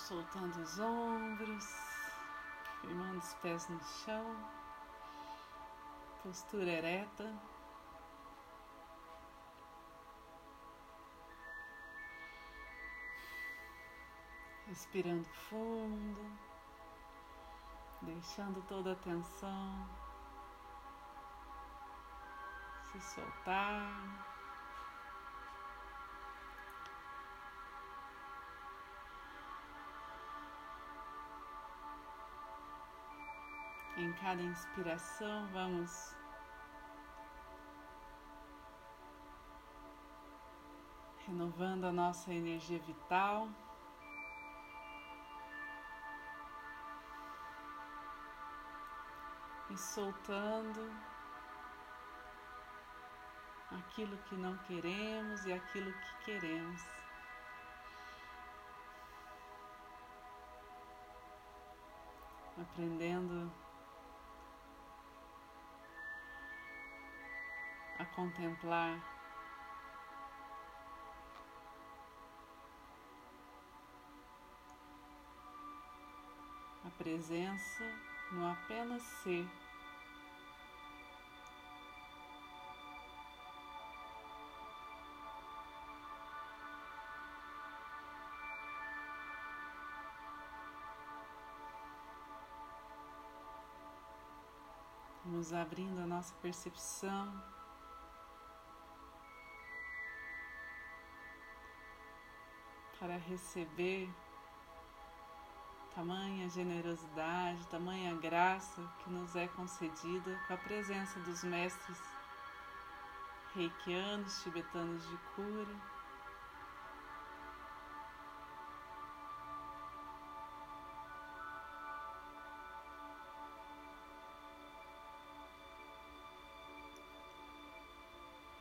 soltando os ombros, firmando os pés no chão, postura ereta. Respirando fundo, deixando toda a tensão se soltar. Em cada inspiração, vamos renovando a nossa energia vital. E soltando aquilo que não queremos e aquilo que queremos. Aprendendo contemplar a presença no apenas ser. Nos abrindo a nossa percepção para receber tamanha generosidade, tamanha graça que nos é concedida com a presença dos mestres reikianos, tibetanos de cura.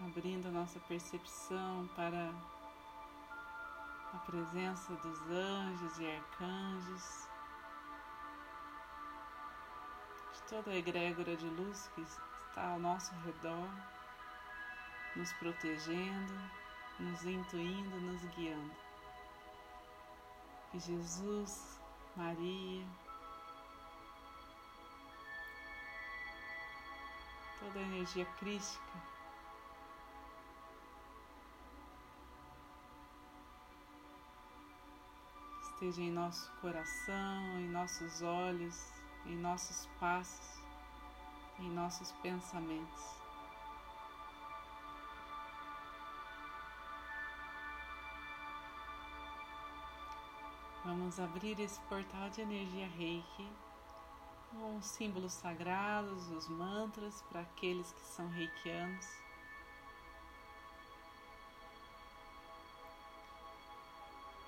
Abrindo a nossa percepção para presença dos anjos e arcanjos, de toda a egrégora de luz que está ao nosso redor, nos protegendo, nos intuindo, nos guiando. Que Jesus, Maria, toda a energia crística esteja em nosso coração, em nossos olhos, em nossos passos, em nossos pensamentos. Vamos abrir esse portal de energia reiki com os símbolos sagrados, os mantras para aqueles que são reikianos.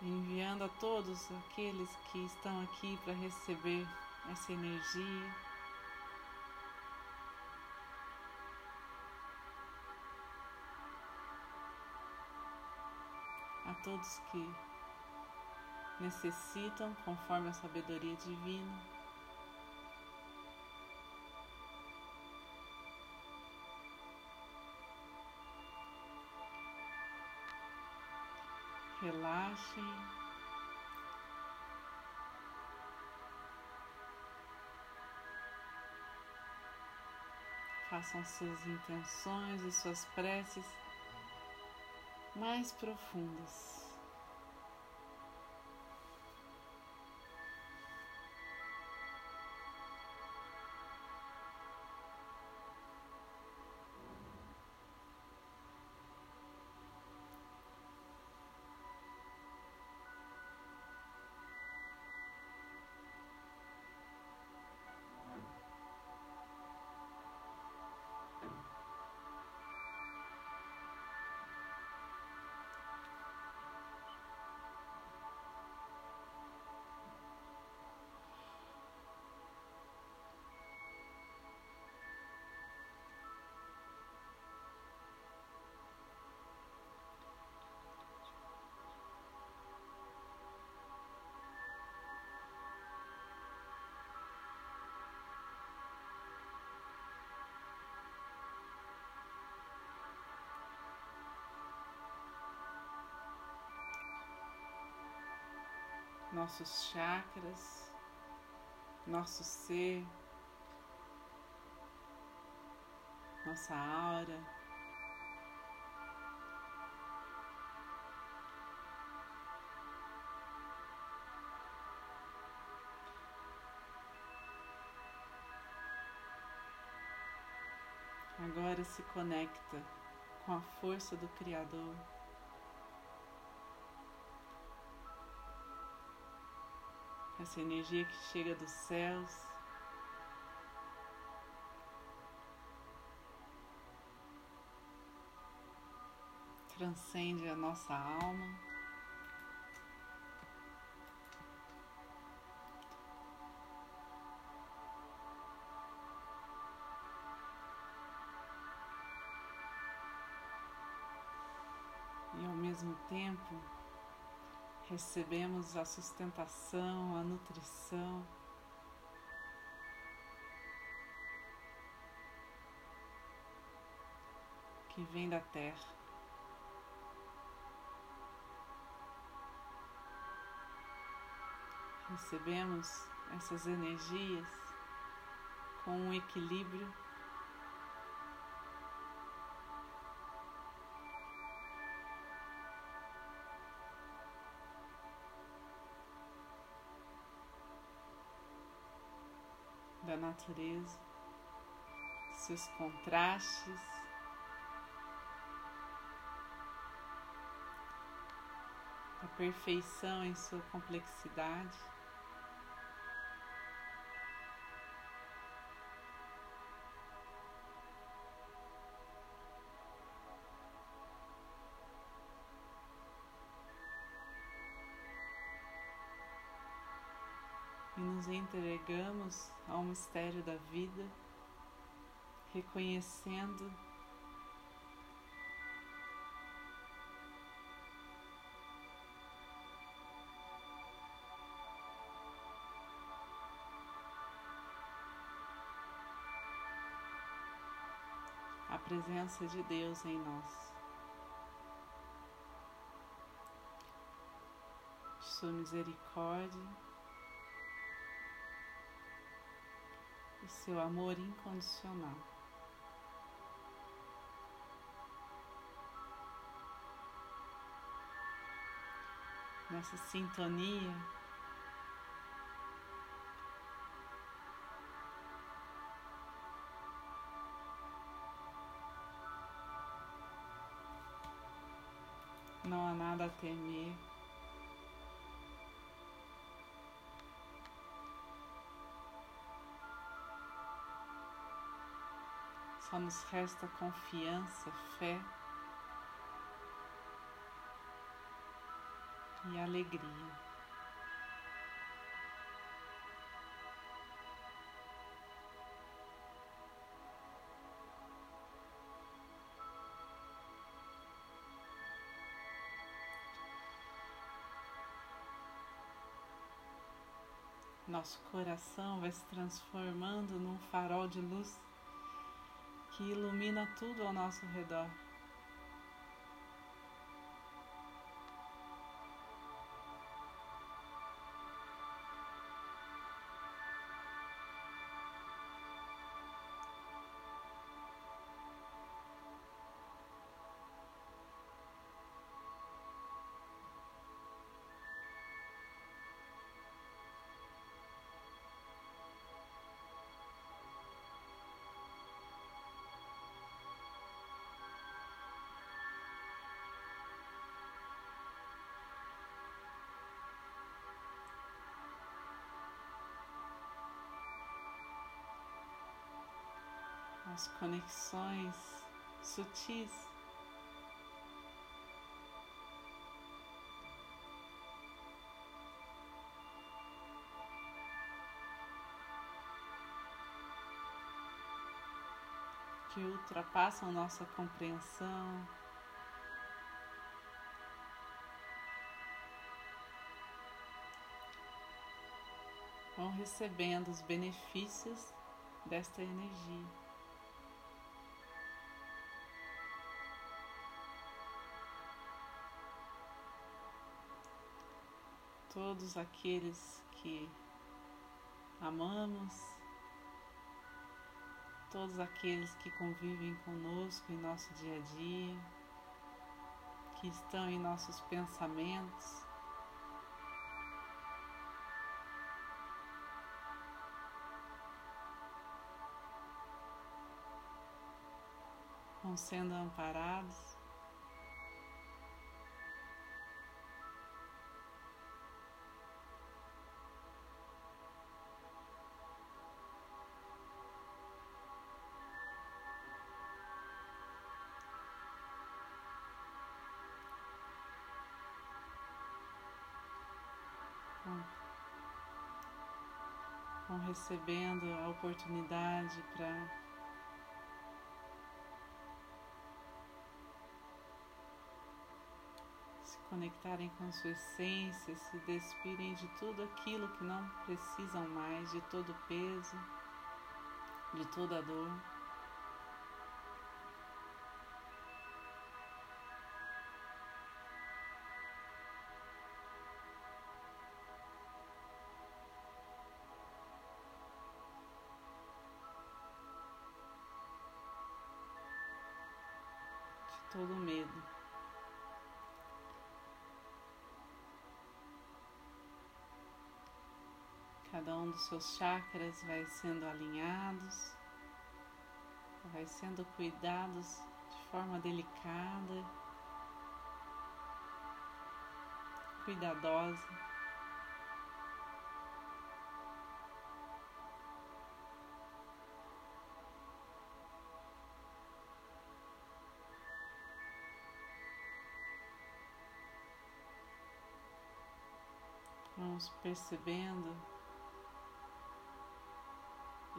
Enviando a todos aqueles que estão aqui para receber essa energia. A todos que necessitam, conforme a sabedoria divina. Relaxem. Façam suas intenções e suas preces mais profundas. Nossos chakras, nosso ser, nossa aura. Agora se conecta com a força do Criador. Essa energia que chega dos céus. Transcende a nossa alma. mesmo tempo, recebemos a sustentação, a nutrição. Que vem da terra. Recebemos essas energias com um equilíbrio da natureza, seus contrastes. A perfeição em sua complexidade. Entregamos ao mistério da vida, reconhecendo a presença de Deus em nós. Sua misericórdia. O seu amor incondicional. Nessa sintonia, não há nada a temer. Só nos resta confiança, fé e alegria. Nosso coração vai se transformando num farol de luz que ilumina tudo ao nosso redor. As conexões sutis. Que ultrapassam nossa compreensão, vão recebendo os benefícios desta energia. Todos aqueles que amamos, todos aqueles que convivem conosco em nosso dia a dia, que estão em nossos pensamentos. Vão sendo amparados. Vão recebendo a oportunidade para se conectarem com sua essência, se despirem de tudo aquilo que não precisam mais, de todo o peso, de toda a dor. Todo medo. Cada um dos seus chakras vai sendo alinhados, vai sendo cuidados de forma delicada, cuidadosa. Vamos percebendo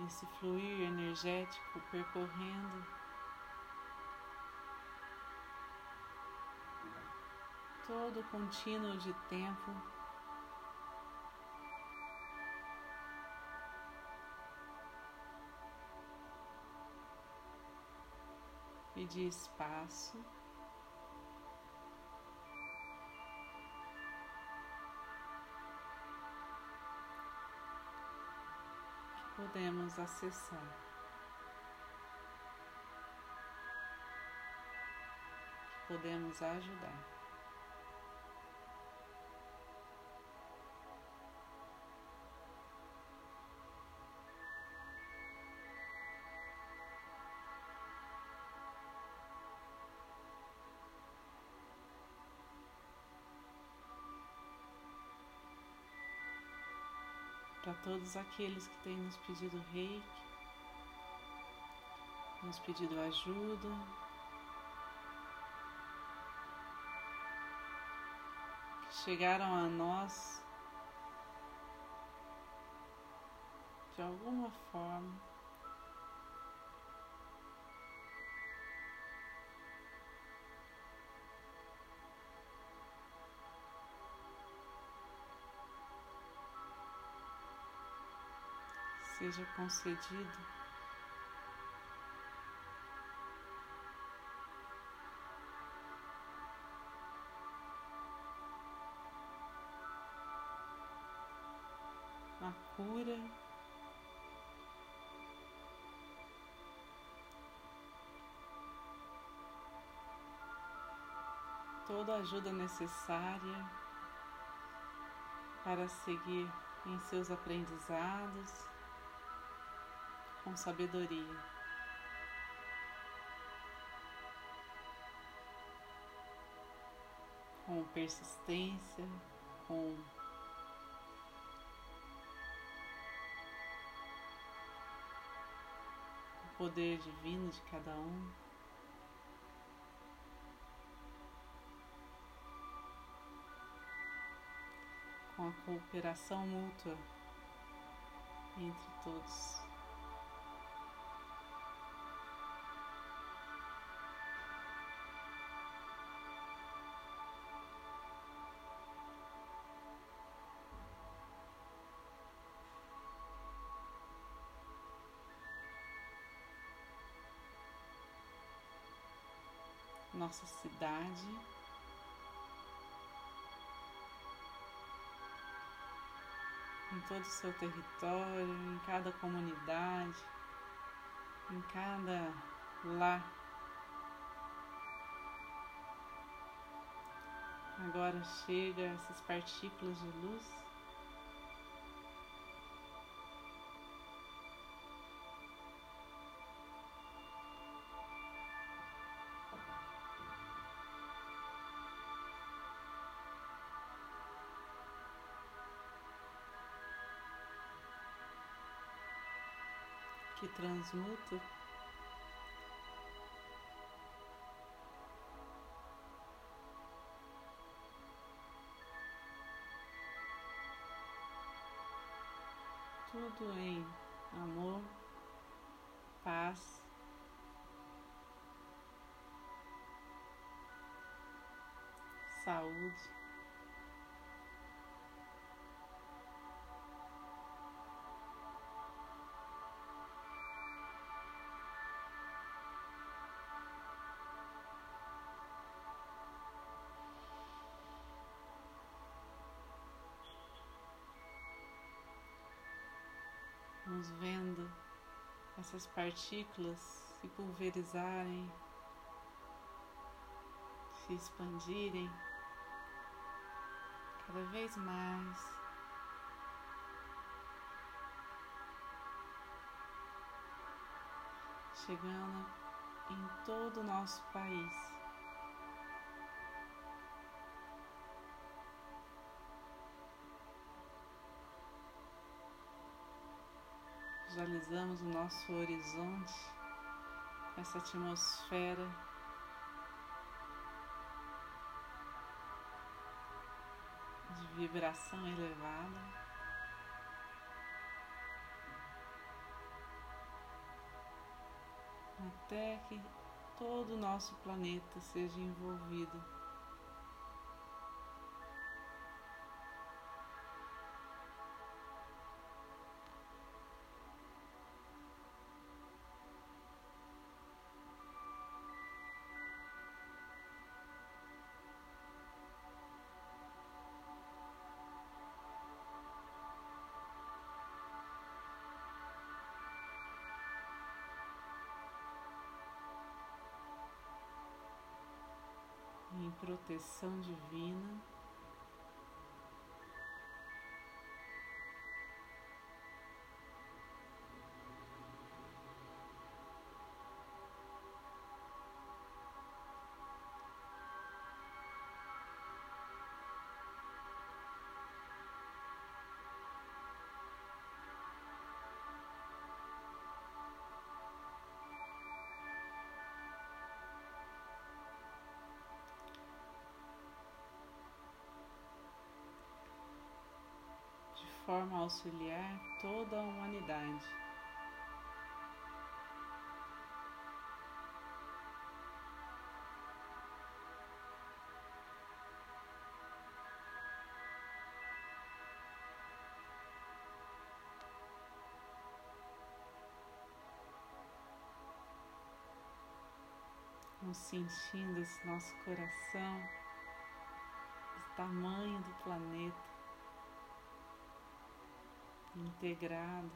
esse fluir energético percorrendo todo o contínuo de tempo. E de espaço. Podemos acessar. Podemos ajudar. Para todos aqueles que têm nos pedido reiki, nos pedido ajuda. Chegaram a nós de alguma forma. Seja concedido. A cura toda a ajuda necessária para seguir em seus aprendizados com sabedoria. Com persistência, com o poder divino de cada um. Com a cooperação mútua entre todos. Nossa cidade. em todo o seu território, em cada comunidade, em cada lar. Agora chega essas partículas de luz que transmuta tudo em amor, paz, saúde. Vendo essas partículas se pulverizarem, se expandirem cada vez mais. Chegando em todo o nosso país. Visualizamos o nosso horizonte, essa atmosfera de vibração elevada. Até que todo o nosso planeta seja envolvido proteção divina. Forma auxiliar toda a humanidade. Vamos sentindo esse nosso coração, o tamanho do planeta integrado,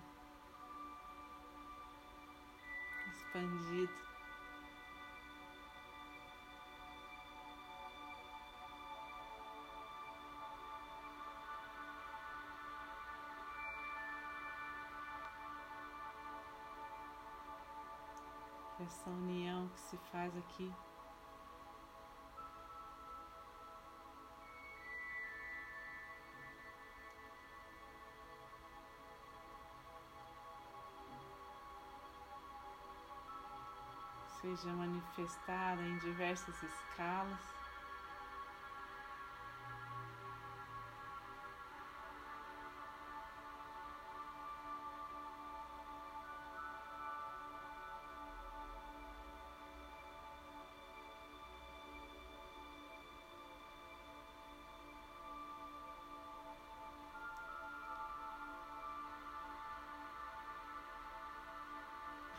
expandido. Essa união que se faz aqui seja manifestada em diversas escalas.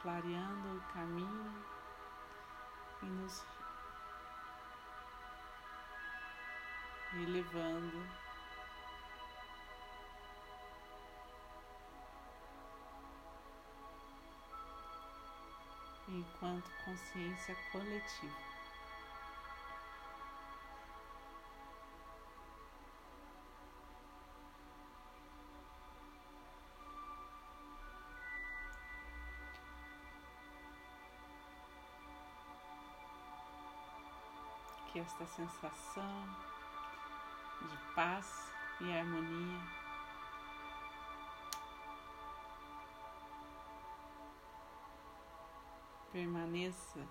clareando o caminho e nos elevando. Enquanto consciência coletiva. Esta sensação de paz e harmonia permaneça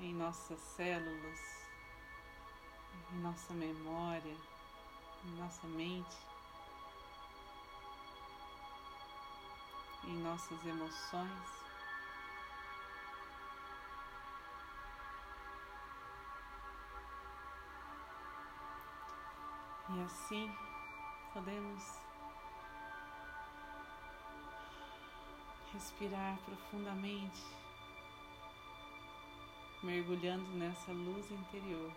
em nossas células, em nossa memória, em nossa mente, em nossas emoções. Assim podemos respirar profundamente, mergulhando nessa luz interior.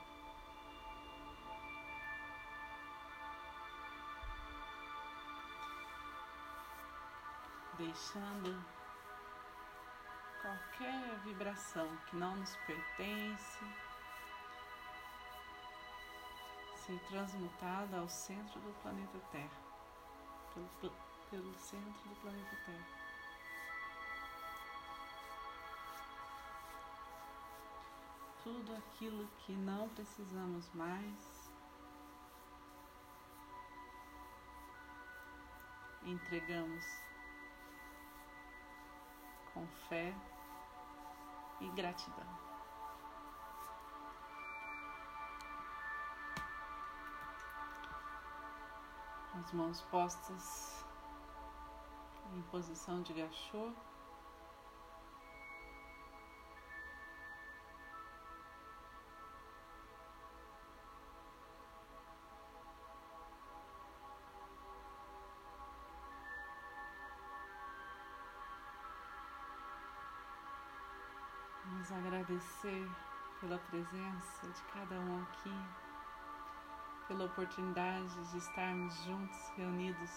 Deixando qualquer vibração que não nos pertence ser transmutada ao centro do planeta Terra, pelo, pelo centro do planeta Terra. Tudo aquilo que não precisamos mais, entregamos com fé e gratidão. As mãos postas em posição de gachô. Vamos agradecer pela presença de cada um aqui pela oportunidade de estarmos juntos, reunidos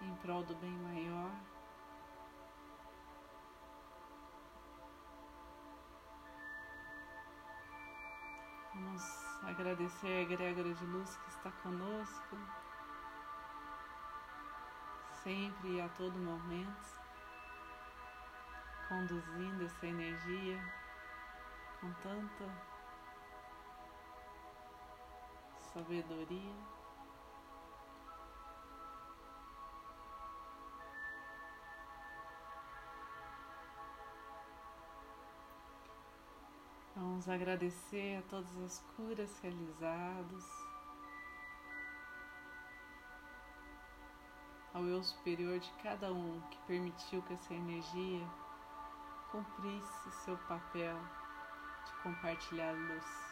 em prol do bem maior. Vamos agradecer a egrégora de luz que está conosco, sempre e a todo momento, conduzindo essa energia com tanta sabedoria. Vamos agradecer a todas as curas realizadas, ao eu superior de cada um que permitiu que essa energia cumprisse seu papel de compartilhar luz.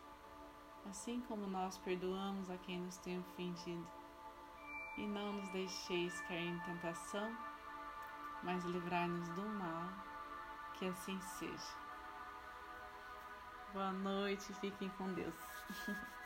assim como nós perdoamos a quem nos tem ofendido. E não nos deixeis cair em tentação, mas livrai-nos do mal, que assim seja. Boa noite, fiquem com Deus.